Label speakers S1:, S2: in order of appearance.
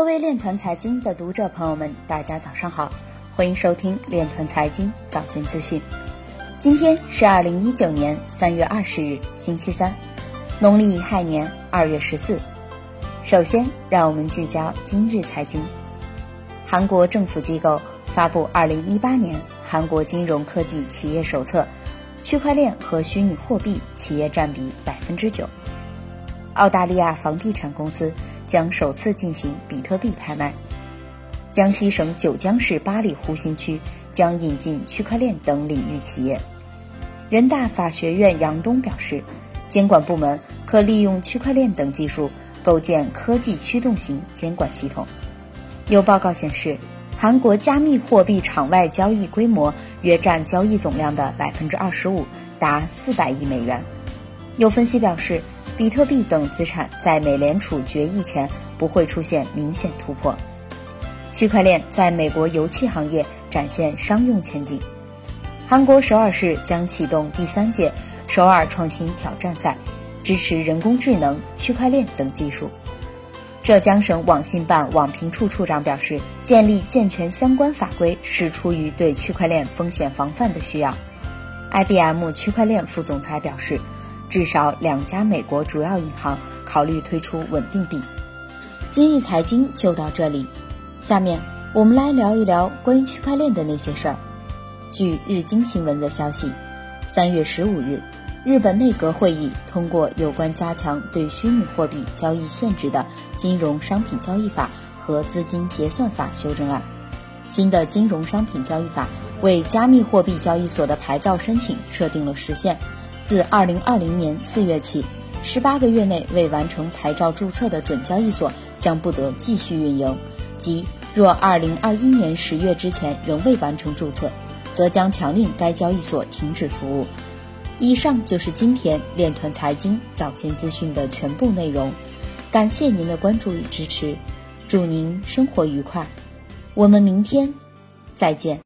S1: 各位链团财经的读者朋友们，大家早上好，欢迎收听链团财经早间资讯。今天是二零一九年三月二十日，星期三，农历乙亥年二月十四。首先，让我们聚焦今日财经。韩国政府机构发布《二零一八年韩国金融科技企业手册》，区块链和虚拟货币企业占比百分之九。澳大利亚房地产公司将首次进行比特币拍卖。江西省九江市八里湖新区将引进区块链等领域企业。人大法学院杨东表示，监管部门可利用区块链等技术构建科技驱动型监管系统。有报告显示，韩国加密货币场外交易规模约占交易总量的百分之二十五，达四百亿美元。有分析表示。比特币等资产在美联储决议前不会出现明显突破。区块链在美国油气行业展现商用前景。韩国首尔市将启动第三届首尔创新挑战赛，支持人工智能、区块链等技术。浙江省网信办网评处处长表示，建立健全相关法规是出于对区块链风险防范的需要。IBM 区块链副总裁表示。至少两家美国主要银行考虑推出稳定币。今日财经就到这里，下面我们来聊一聊关于区块链的那些事儿。据日经新闻的消息，三月十五日，日本内阁会议通过有关加强对虚拟货币交易限制的金融商品交易法和资金结算法修正案。新的金融商品交易法为加密货币交易所的牌照申请设定了时限。自二零二零年四月起，十八个月内未完成牌照注册的准交易所将不得继续运营；即若二零二一年十月之前仍未完成注册，则将强令该交易所停止服务。以上就是今天链团财经早间资讯的全部内容，感谢您的关注与支持，祝您生活愉快，我们明天再见。